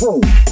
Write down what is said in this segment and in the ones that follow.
Show.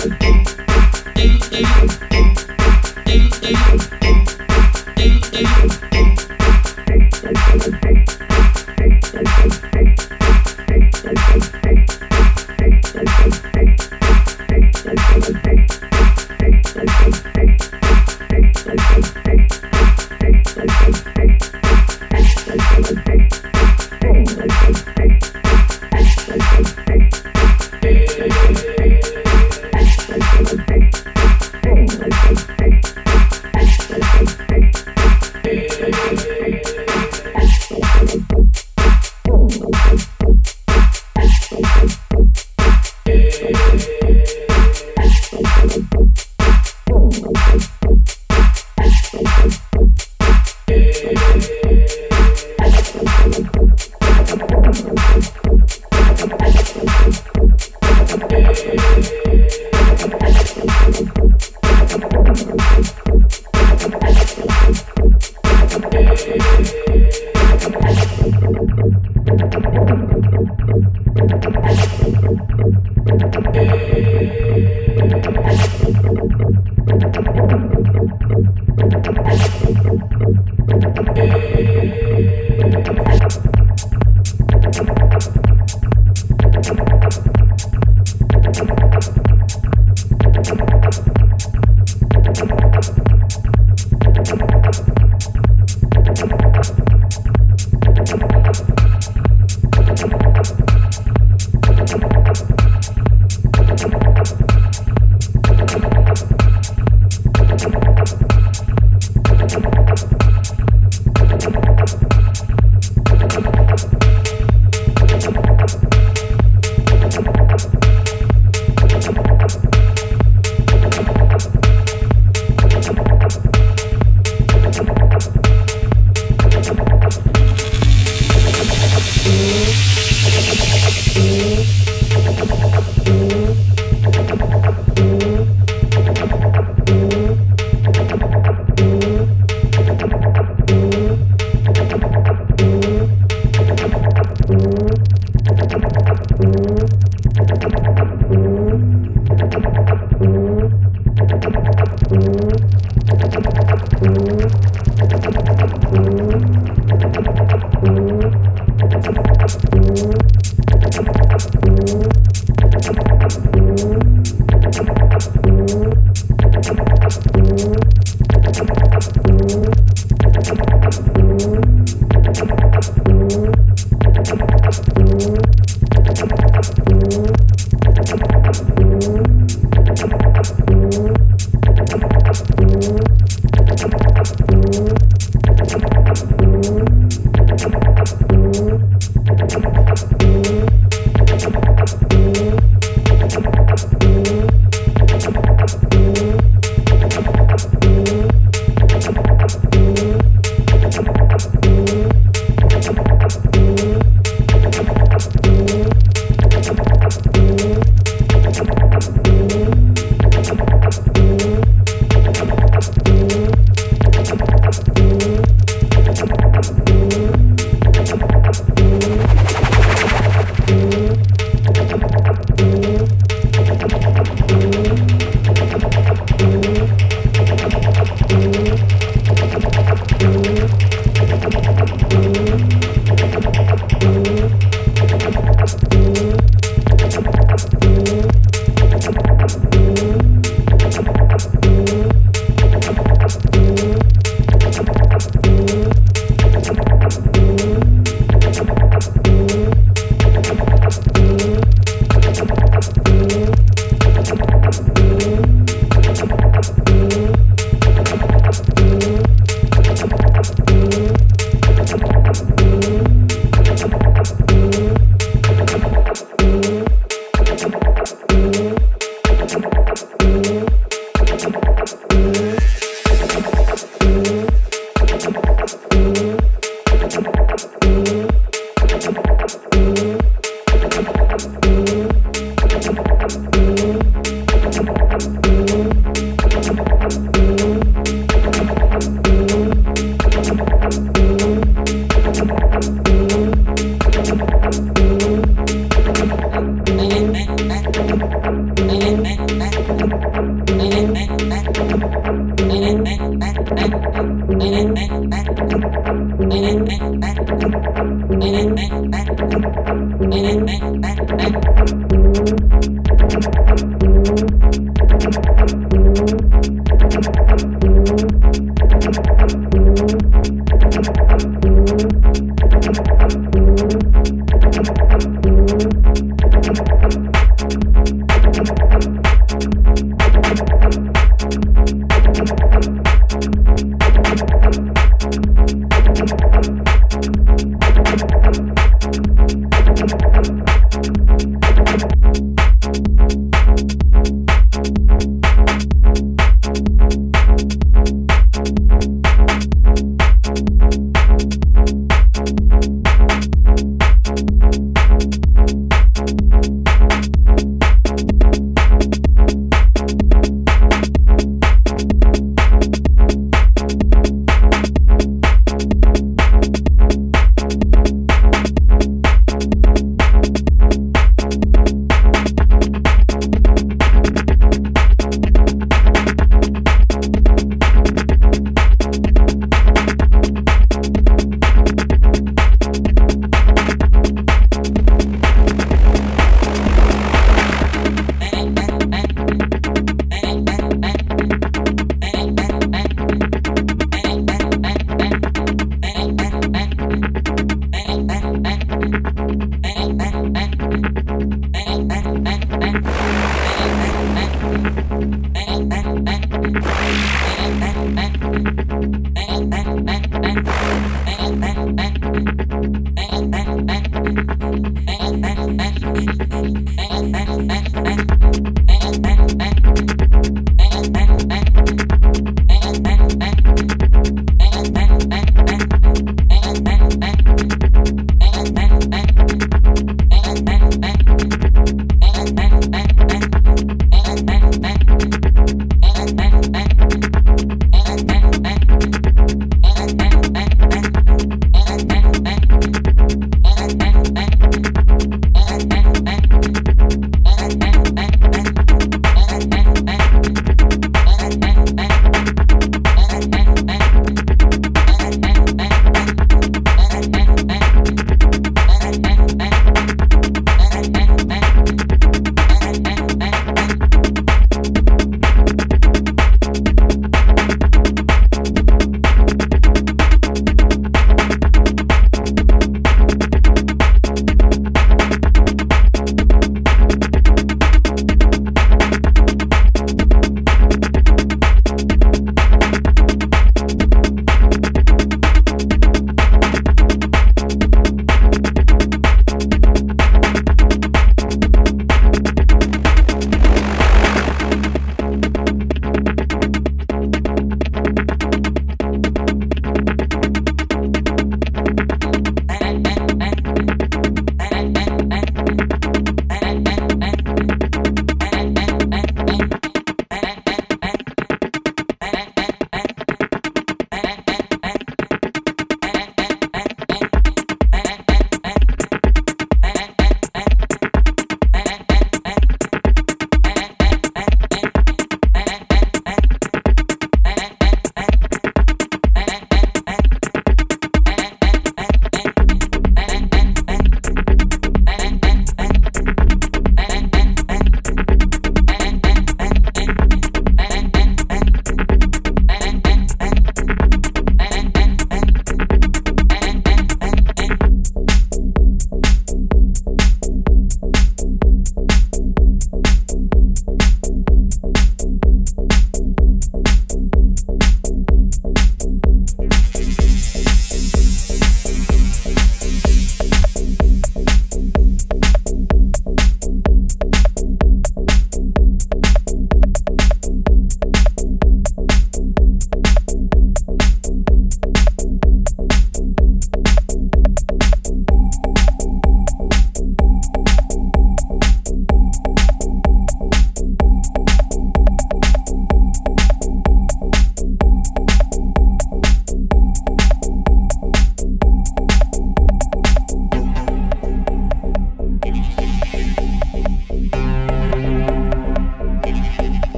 Thank